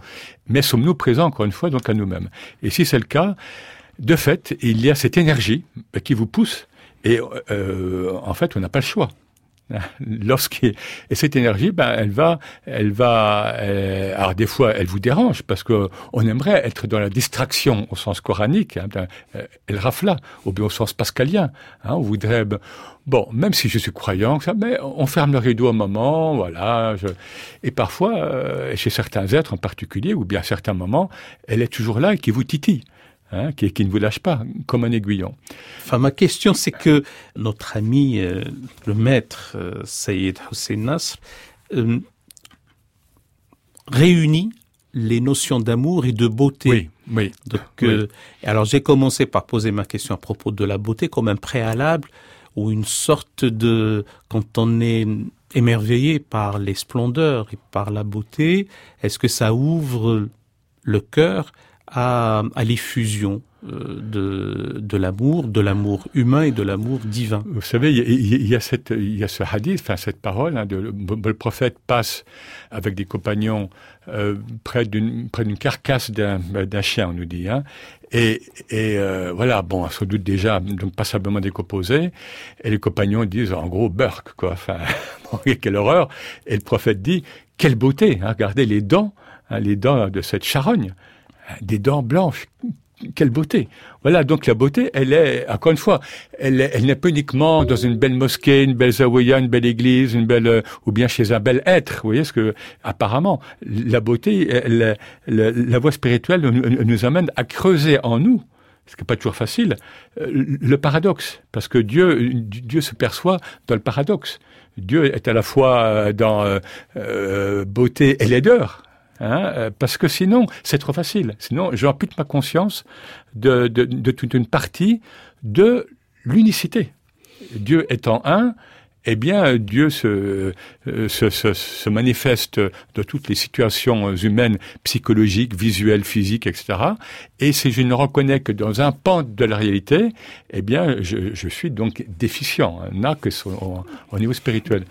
Mais sommes-nous présents, encore une fois, donc à nous-mêmes Et si c'est le cas, de fait, il y a cette énergie qui vous pousse. Et euh, en fait, on n'a pas le choix. (laughs) lorsqu'il et cette énergie ben elle va elle va euh, alors des fois elle vous dérange parce que on aimerait être dans la distraction au sens coranique hein, ben, elle rafla bien au sens pascalien hein, on voudrait ben, bon même si je suis croyant mais on ferme le rideau un moment voilà et parfois euh, chez certains êtres en particulier ou bien à certains moments elle est toujours là et qui vous titille hein, qui, qui ne vous lâche pas comme un aiguillon. Enfin, ma question, c'est que notre ami, euh, le maître euh, Saïd Hussein Nasr, euh, réunit les notions d'amour et de beauté. Oui, oui. Donc, euh, oui. alors j'ai commencé par poser ma question à propos de la beauté comme un préalable ou une sorte de, quand on est émerveillé par les splendeurs et par la beauté, est-ce que ça ouvre le cœur à, l'effusion euh, de, de l'amour, de l'amour humain et de l'amour divin. Vous savez, il y, a, cette, il y a ce hadith, enfin cette parole, hein, le, prophète passe avec des compagnons euh, près d'une carcasse d'un chien, on nous dit, hein, et, et euh, voilà, bon, sans doute déjà passablement décomposé, et les compagnons disent en gros Burke, quoi, enfin, (laughs) quelle horreur, et le prophète dit quelle beauté, hein, regardez les dents, les dents de cette charogne des dents blanches, quelle beauté. Voilà, donc la beauté, elle est, encore une fois, elle, n'est pas uniquement dans une belle mosquée, une belle zawiya, une belle église, une belle, euh, ou bien chez un bel être. Vous voyez ce que, apparemment, la beauté, la voie spirituelle nous, amène à creuser en nous, ce qui n'est pas toujours facile, euh, le paradoxe. Parce que Dieu, Dieu se perçoit dans le paradoxe. Dieu est à la fois dans euh, beauté et laideur. Hein, euh, parce que sinon, c'est trop facile. Sinon, j'ampute ma conscience de, de, de toute une partie de l'unicité. Dieu étant un, eh bien, Dieu se, euh, manifeste dans toutes les situations humaines, psychologiques, visuelles, physiques, etc. Et si je ne reconnais que dans un pan de la réalité, eh bien, je, suis donc déficient, n'a que au niveau spirituel.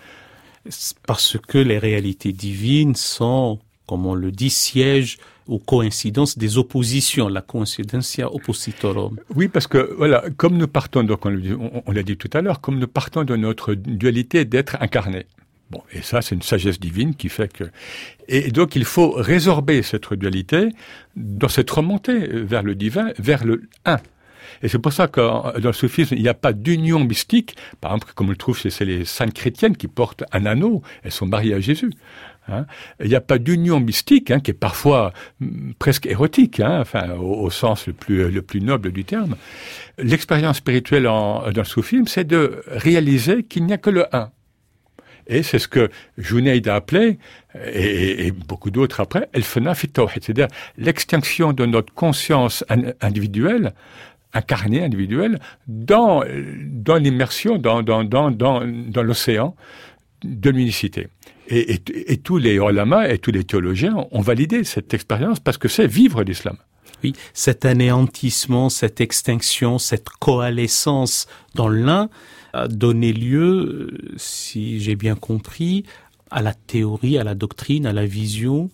Parce que les réalités divines sont comme on le dit, siège aux coïncidences des oppositions, la coincidencia oppositorum. Oui, parce que voilà, comme nous partons, donc on, l'a dit tout à l'heure, comme nous partons de notre dualité d'être incarné. Bon, et ça, c'est une sagesse divine qui fait que. Et donc, il faut résorber cette dualité dans cette remontée vers le divin, vers le un. Et c'est pour ça que dans le soufisme, il n'y a pas d'union mystique, par exemple, comme on le trouve chez les saintes chrétiennes qui portent un anneau, elles sont mariées à Jésus. Hein. Il n'y a pas d'union mystique, hein, qui est parfois mm, presque érotique, hein, enfin, au, sens le plus, le plus noble du terme. L'expérience spirituelle dans le soufisme, c'est de réaliser qu'il n'y a que le un. Et c'est ce que Junaid a appelé, et, beaucoup d'autres après, el c'est-à-dire l'extinction de notre conscience individuelle, incarnée individuelle, dans, dans l'immersion, dans, dans, dans, dans l'océan de l'unicité. Et, tous les ulama et tous les théologiens ont validé cette expérience parce que c'est vivre l'islam. Oui, cet anéantissement, cette extinction, cette coalescence dans l'un a donné lieu, si j'ai bien compris, à la théorie, à la doctrine, à la vision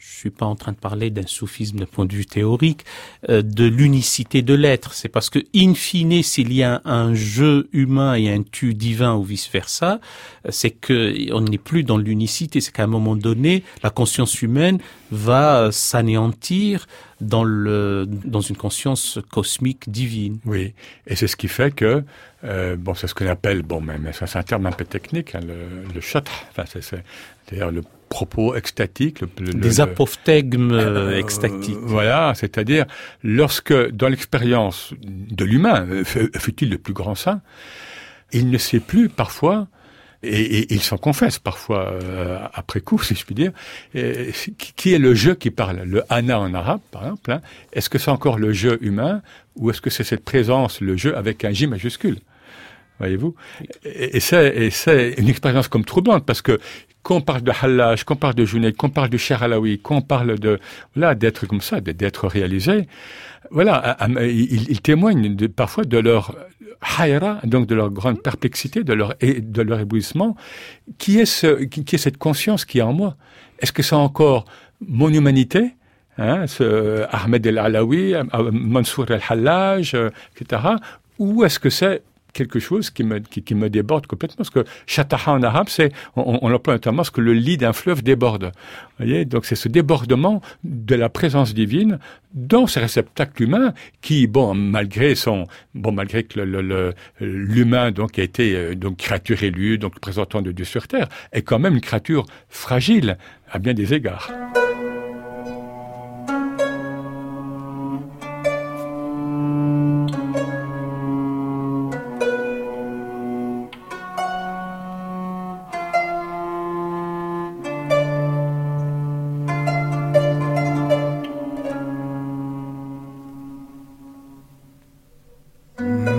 je suis pas en train de parler d'un soufisme d'un point de vue théorique, euh, de l'unicité de l'être. C'est parce que, in fine, s'il y a un jeu humain et un tu divin ou vice versa, euh, c'est que on n'est plus dans l'unicité. C'est qu'à un moment donné, la conscience humaine va euh, s'anéantir dans le dans une conscience cosmique divine. Oui, et c'est ce qui fait que euh, bon, c'est ce qu'on appelle bon, mais, ça c'est un terme un peu technique, hein, le, le enfin c'est c'est-à-dire le propos extatique. Le, Des apophthegmes euh, extatiques. Voilà, c'est-à-dire lorsque dans l'expérience de l'humain, fut-il le plus grand saint, il ne sait plus parfois et, il s'en confesse parfois euh, après coup, si je puis dire, qui est le jeu qui parle? Le Hana en arabe, par exemple, hein. est-ce que c'est encore le jeu humain ou est-ce que c'est cette présence, le jeu avec un J majuscule? Voyez-vous Et, c'est une expérience comme troublante parce que quand on parle de Hallaj, qu'on parle de Junaid, qu'on parle de Cher Alaoui, qu'on parle de voilà d'être comme ça, d'être réalisé, voilà, ils, témoignent parfois de leur hayra, donc de leur grande perplexité, de leur, de leur éblouissement. Qui est, ce, qui, est cette conscience qui est en moi? Est-ce que c'est encore mon humanité hein, ce Ahmed El-Alawi, Mansour El-Hallaj, euh, etc. Ou est-ce que c'est quelque chose qui me, qui, me déborde complètement. Parce que Shataha en arabe, c'est, on, l'emploie notamment parce que le lit d'un fleuve déborde. Voyez Donc c'est ce débordement de la présence divine dans ce réceptacle humain qui, bon, malgré son, bon, malgré que l'humain, le, donc, a été, euh, donc, créature élue, donc, présentant de Dieu sur terre, est quand même une créature fragile à bien des égards. Mm-hmm.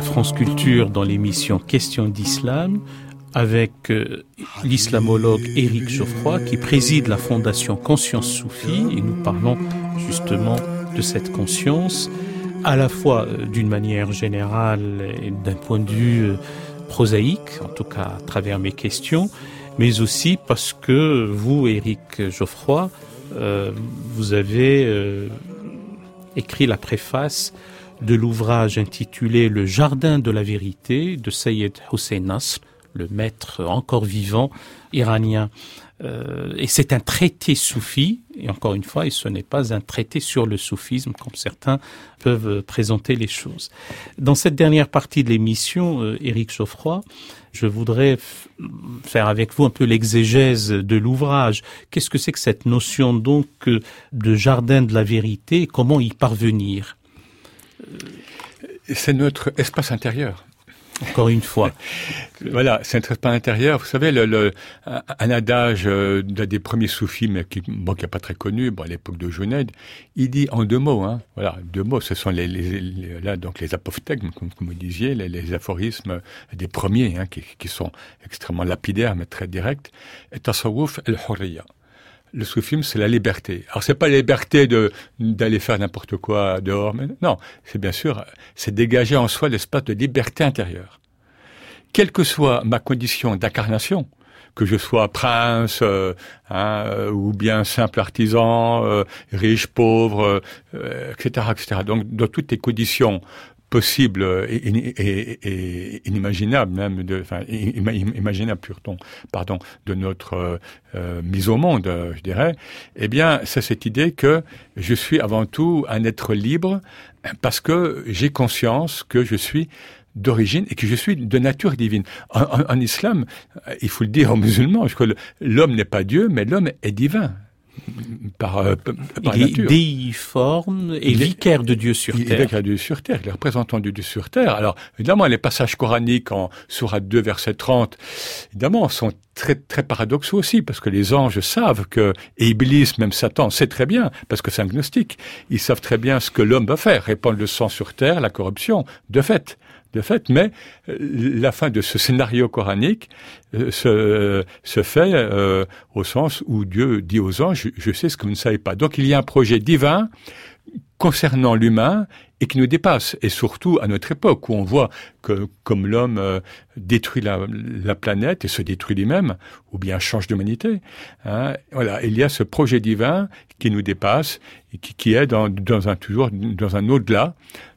France Culture dans l'émission Questions d'Islam avec euh, l'islamologue Éric Geoffroy qui préside la fondation Conscience Soufie et nous parlons justement de cette conscience à la fois euh, d'une manière générale et d'un point de vue euh, prosaïque, en tout cas à travers mes questions, mais aussi parce que vous, Éric Geoffroy, vous avez écrit la préface de l'ouvrage intitulé Le Jardin de la vérité de Sayed Hussein Nasr, le maître encore vivant iranien. Euh, et c'est un traité soufi, et encore une fois, ce n'est pas un traité sur le soufisme, comme certains peuvent présenter les choses. Dans cette dernière partie de l'émission, euh, Éric Geoffroy, je voudrais faire avec vous un peu l'exégèse de l'ouvrage. Qu'est-ce que c'est que cette notion donc de jardin de la vérité et comment y parvenir? C'est notre espace intérieur. Encore une fois. (laughs) voilà, c'est un traitement intérieur. Vous savez, le, le, un adage euh, d'un des premiers soufis, mais qui bon, qui n'est pas très connu, bon, à l'époque de Juned, il dit en deux mots, hein, voilà, deux mots, ce sont les, les, les là donc les apophthegmes, comme, comme vous disiez, les, les aphorismes des premiers, hein, qui, qui, sont extrêmement lapidaires mais très directs. Et tasawwuf el-hurriya le soufisme, c'est la liberté. Alors, c'est pas la liberté de d'aller faire n'importe quoi dehors, mais non, c'est bien sûr, c'est dégager en soi l'espace de liberté intérieure. Quelle que soit ma condition d'incarnation, que je sois prince euh, hein, euh, ou bien simple artisan, euh, riche, pauvre, etc., etc. Donc, dans toutes les conditions possible et, et, inimaginable même de enfin imaginable pardon pardon de notre euh, euh, mise au monde je dirais eh bien c'est cette idée que je suis avant tout un être libre parce que j'ai conscience que je suis d'origine et que je suis de nature divine. En, islam, il faut le dire aux musulmans, l'homme n'est pas Dieu, mais l'homme est divin par, euh, par il nature. déiforme et il vicaire de Dieu sur il, terre. Est vicaire de Dieu sur terre, il est représentant de Dieu sur terre. Alors, évidemment, les passages coraniques en Sourate 2, verset 30, évidemment, sont très, très paradoxaux aussi, parce que les anges savent que, et Iblis, même Satan, sait très bien, parce que c'est un gnostique, ils savent très bien ce que l'homme va faire, répandre le sang sur terre, la corruption, de fait fait, mais euh, la fin de ce scénario coranique euh, se, se fait euh, au sens où Dieu dit aux anges, je sais ce que vous ne savez pas. Donc il y a un projet divin concernant l'humain et qui nous dépasse, et surtout à notre époque où on voit que comme l'homme euh, détruit la, la, planète et se détruit lui-même, ou bien change d'humanité, hein, voilà, il y a ce projet divin qui nous dépasse et qui, qui est dans, dans un toujours dans un au-delà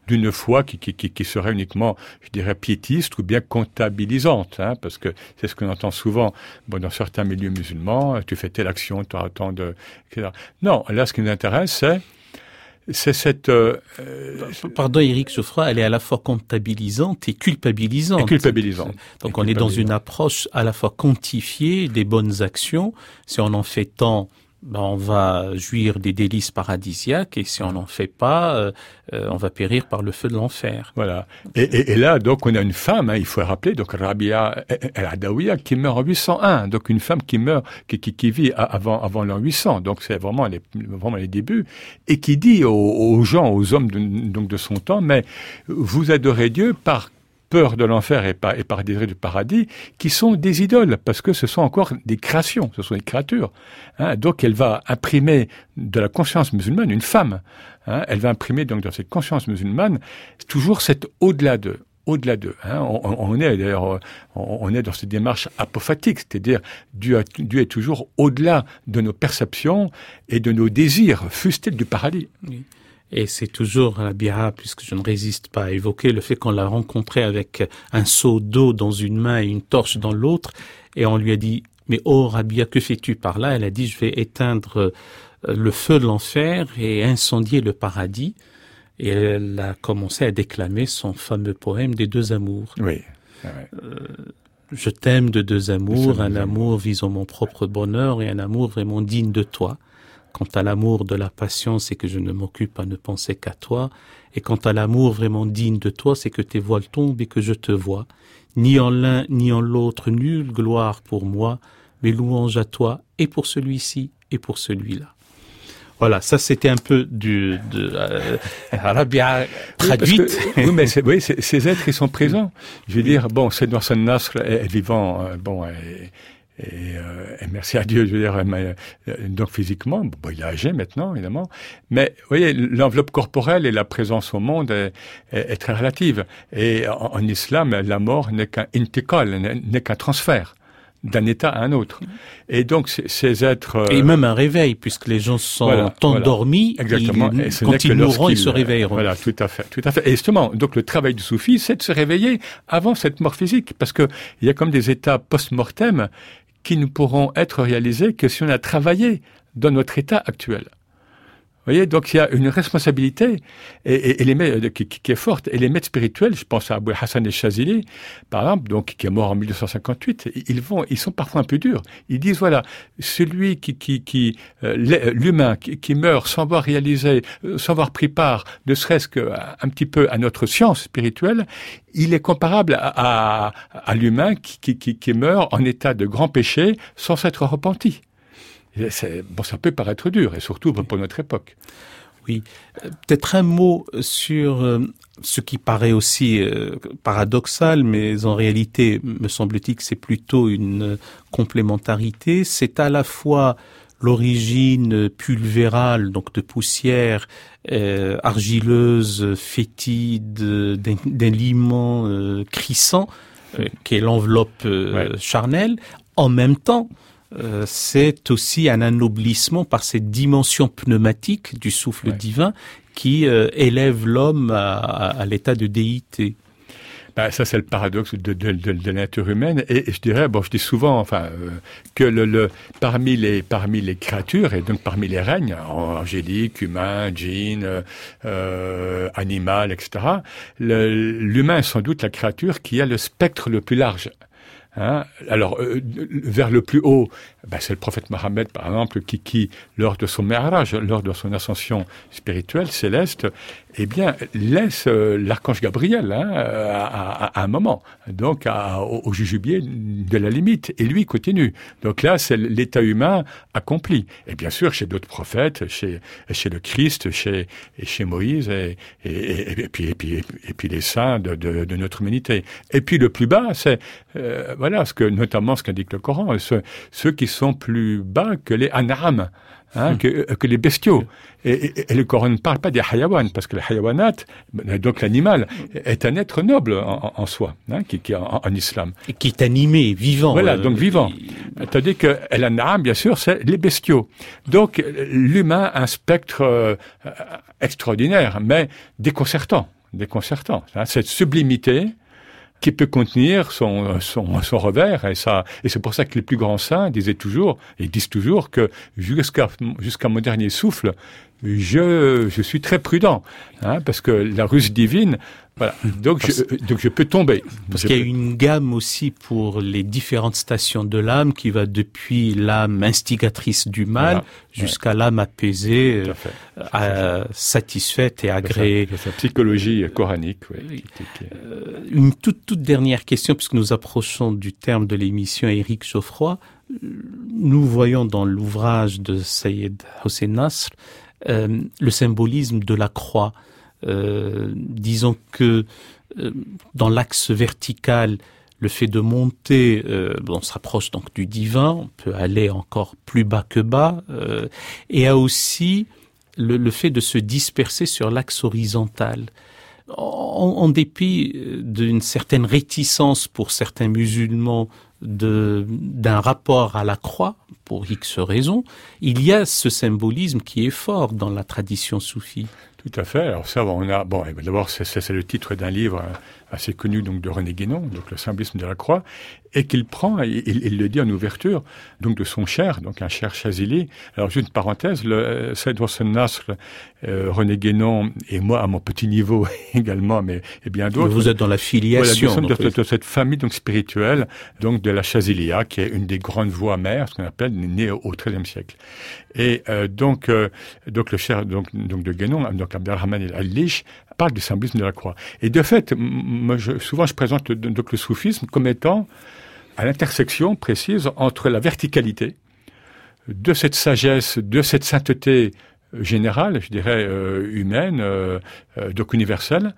d'une foi qui, qui, qui, serait uniquement, je dirais, piétiste ou bien comptabilisante, hein, parce que c'est ce qu'on entend souvent. Bon, dans certains milieux musulmans, tu fais telle action, tu auras tant de... Etc. Non, là, ce qui nous intéresse, c'est c'est cette... Euh, Pardon Eric Geoffroy, elle est à la fois comptabilisante et culpabilisante. Et culpabilisante. Donc et on est dans une approche à la fois quantifiée des bonnes actions. Si on en fait tant, ben on va jouir des délices paradisiaques et si on n'en fait pas, euh, euh, on va périr par le feu de l'enfer. Voilà. Et, là, donc, on a une femme, hein, il faut rappeler, donc Rabia el-Adawiya, qui meurt en 801, donc une femme qui meurt, qui, qui, qui vit avant, avant l'an 800, donc c'est vraiment les, vraiment les débuts, et qui dit aux, aux gens, aux hommes de, donc de son temps, mais vous adorez Dieu par peur de l'enfer et par, par désir du paradis, qui sont des idoles, parce que ce sont encore des créations, ce sont des créatures. Hein, donc elle va imprimer de la conscience musulmane une femme. Hein, elle va imprimer donc dans cette conscience musulmane toujours cet au-delà d'eux au-delà d'eux. Hein. On, est d'ailleurs, on, est dans cette démarche apophatique, c'est-à-dire Dieu, est toujours au-delà de nos perceptions et de nos désirs, fût-il du paradis. Et c'est toujours la Bira, puisque je ne résiste pas à évoquer le fait qu'on l'a rencontré avec un seau d'eau dans une main et une torche dans l'autre, et on lui a dit, mais oh Rabia, que fais-tu par là? Elle a dit, je vais éteindre le feu de l'enfer et incendier le paradis. Et elle a commencé à déclamer son fameux poème des deux amours. Oui. Euh, je t'aime de deux amours, un amour visant mon propre bonheur et un amour vraiment digne de toi. Quant à l'amour de la passion, c'est que je ne m'occupe à ne penser qu'à toi. Et quant à l'amour vraiment digne de toi, c'est que tes voiles tombent et que je te vois. Ni en l'un ni en l'autre, nulle gloire pour moi, mais louange à toi et pour celui-ci et pour celui-là. Voilà, ça c'était un peu du de euh, traduite. Oui, mais oui, ces êtres ils sont présents. Je veux dire, bon, c'est Hassan Nasr est, vivant, euh, bon, et, euh, et, merci à Dieu, je veux dire, euh, donc physiquement, bon, il est âgé maintenant, évidemment, mais vous voyez, l'enveloppe corporelle et la présence au monde est, est, très relative. Et en, en islam, la mort n'est qu'un intikal, n'est qu'un transfert d'un état à un autre. Et donc ces êtres euh, et même un réveil puisque les gens sont endormis exactement et quand ils mourront ils se réveilleront. Voilà, tout à fait, tout à fait. Et justement, donc le travail du soufi, c'est de se réveiller avant cette mort physique parce que il y a comme des états post-mortem qui ne pourront être réalisés que si on a travaillé dans notre état actuel donc il y a une responsabilité maîtres, qui, qui, est forte. Et les maîtres spirituels, je pense à Abou Hassan el Shazili, par exemple, donc qui est mort en 1958, ils sont parfois un peu durs. Ils disent voilà, celui qui, qui euh, l'humain qui, meurt sans avoir réalisé, euh, sans avoir pris part, ne serait-ce qu'un petit peu à notre science spirituelle, il est comparable à, l'humain qui, qui meurt en état de grand péché sans s'être repenti. Bon, ça peut paraître dur, et surtout pour notre époque. Oui, euh, peut-être un mot sur euh, ce qui paraît aussi euh, paradoxal, mais en réalité, me semble-t-il que c'est plutôt une complémentarité. C'est à la fois l'origine pulvérale, donc de poussière euh, argileuse, fétide, d'un liment euh, crissant, qui est l'enveloppe charnelle, en même temps euh, c'est aussi un anoblissement par cette dimension pneumatique du souffle divin qui euh, élève l'homme à, l'état de déité. Ben, ça, c'est le paradoxe de, de, la nature humaine. Et, je dirais, bon, je dis souvent, enfin, euh, que le, parmi les parmi les créatures et donc parmi les règnes, angéliques, humains, djinns, animal, etc. L'humain est sans doute la créature qui a le spectre le plus large. Hein? Alors, euh, vers le plus haut, ben, c'est le prophète Mohammed, par exemple, qui, qui, lors de son mariage, lors de son ascension spirituelle céleste, eh bien, laisse euh, l'archange Gabriel hein, à, un moment, donc au, au, jujubier de la limite, et lui continue. Donc là, c'est l'état humain accompli. Et bien sûr, chez d'autres prophètes, chez, le Christ, chez, Moïse, et, puis, et, puis, et puis les saints de, notre humanité. Et puis le plus bas, c'est euh, voilà ce que notamment ce qu'indique le Coran, ceux, ceux qui sont plus bas que les an'am, hein, hmm. que, que, les bestiaux. Et, et, le Coran ne parle pas des hayawan, parce que le hayawanat, donc l'animal, est un être noble en, en soi, hein, qui, qui en, en, islam. Et qui est animé, vivant. Voilà, euh, donc vivant. C'est-à-dire que l'an'am, bien sûr, c'est les bestiaux. Donc l'humain a un spectre euh, extraordinaire, mais déconcertant. Déconcertant. Hein, cette sublimité, qui peut contenir son, son, son revers. Et, ça, et c'est pour ça que les plus grands saints disaient toujours, et disent toujours que jusqu'à jusqu'à mon dernier souffle, je, je suis très prudent, hein, parce que la ruse divine, voilà, donc, je, donc je peux tomber. Parce qu'il y a une gamme aussi pour les différentes stations de l'âme qui va depuis l'âme instigatrice du mal jusqu'à l'âme apaisée, euh, satisfaite et agréée. C'est sa psychologie coranique. Oui. Euh, une toute, toute dernière question, puisque nous approchons du terme de l'émission Éric Geoffroy. Nous voyons dans l'ouvrage de Sayed Hossein Nasr euh, le symbolisme de la croix. Euh, disons que euh, dans l'axe vertical, le fait de monter, euh, on s'approche donc du divin, on peut aller encore plus bas que bas, euh, et a aussi le, le, fait de se disperser sur l'axe horizontal. En, en dépit d'une certaine réticence pour certains musulmans d'un rapport à la croix, pour X raisons, il y a ce symbolisme qui est fort dans la tradition soufie. Tout à fait. Alors ça, on a bon. D'abord, c'est le titre d'un livre assez connu donc de René Guénon, donc le symbolisme de la croix, et qu'il prend, il, il, le dit en ouverture, donc de son cher, donc un cher Chazili. Alors juste une parenthèse, le Saïd Hossein Nasr, euh, René Guénon et moi à mon petit niveau (laughs) également, mais et bien d'autres. Vous êtes dans la filiation. Voilà, nous sommes de, de, cette famille donc spirituelle, donc de la Chazilia, qui est une des grandes voies mères, ce qu'on appelle née au XIIIe siècle. Et euh, donc, euh, donc le cher donc, donc de Guénon, donc Abdelrahman el-Alish, parle du symbolisme de la croix. Et de fait, souvent je présente donc le soufisme comme étant à l'intersection précise entre la verticalité de cette sagesse, de cette sainteté générale, je dirais humaine, donc universelle,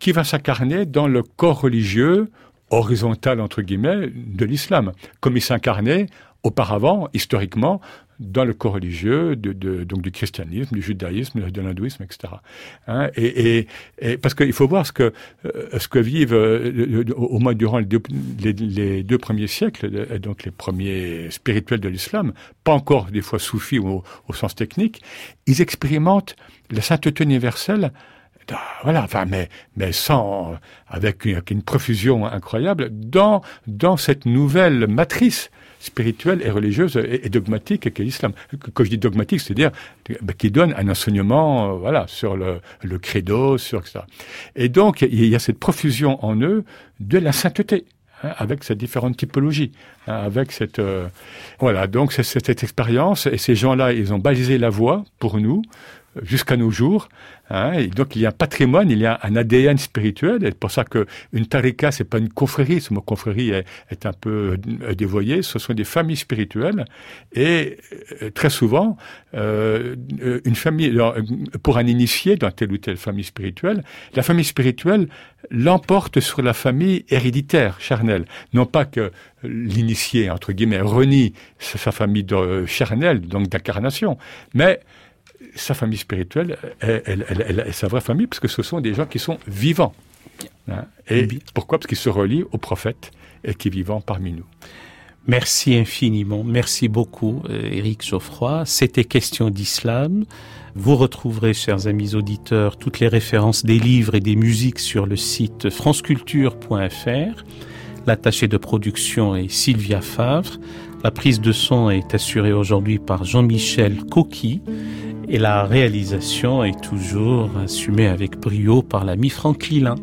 qui va s'incarner dans le corps religieux horizontal entre guillemets de l'islam, comme il s'incarnait auparavant, historiquement, dans le corps religieux de, de, donc du christianisme, du judaïsme, de l'hindouisme, etc. Hein, et, et, et, parce qu'il faut voir ce que euh, ce que vivent euh, au moins durant les deux, les, deux, premiers siècles, donc les premiers spirituels de l'islam, pas encore des fois soufis au, au, sens technique, ils expérimentent la sainteté universelle. Voilà, enfin, mais mais sans avec une, avec une profusion incroyable dans dans cette nouvelle matrice spirituelle et religieuse et, dogmatique qu'est l'islam. Quand je dis dogmatique, c'est-à-dire bah, qui donne un enseignement, euh, voilà, sur le, le credo, sur ça. Et donc il y a cette profusion en eux de la sainteté hein, avec ces différentes typologies, hein, avec cette euh, voilà donc cette expérience et ces gens-là ils ont balisé la voie pour nous jusqu'à nos jours. Hein, et donc il y a un patrimoine, il y a un ADN spirituel. C'est pour ça que une tarika, c'est pas une confrérie. Ce mot confrérie est, est, un peu euh, dévoyé. Ce sont des familles spirituelles. Et euh, très souvent, euh, une famille, pour un initié dans telle ou telle famille spirituelle, la famille spirituelle l'emporte sur la famille héréditaire, charnelle. Non pas que l'initié, entre guillemets, renie sa famille de, charnelle, donc d'incarnation, mais sa famille spirituelle est, elle, sa vraie famille, parce que ce sont des gens qui sont vivants. Hein? Et pourquoi? Parce qu'ils se relient aux prophètes et qui vivent parmi nous. Merci infiniment. Merci beaucoup, euh, Geoffroy. C'était Question d'Islam. Vous retrouverez, chers amis auditeurs, toutes les références des livres et des musiques sur le site franceculture.fr. L'attaché de production est Sylvia Favre. La prise de son est assurée aujourd'hui par Jean-Michel Coqui et la réalisation est toujours assumée avec brio par l'ami Franck Lilin.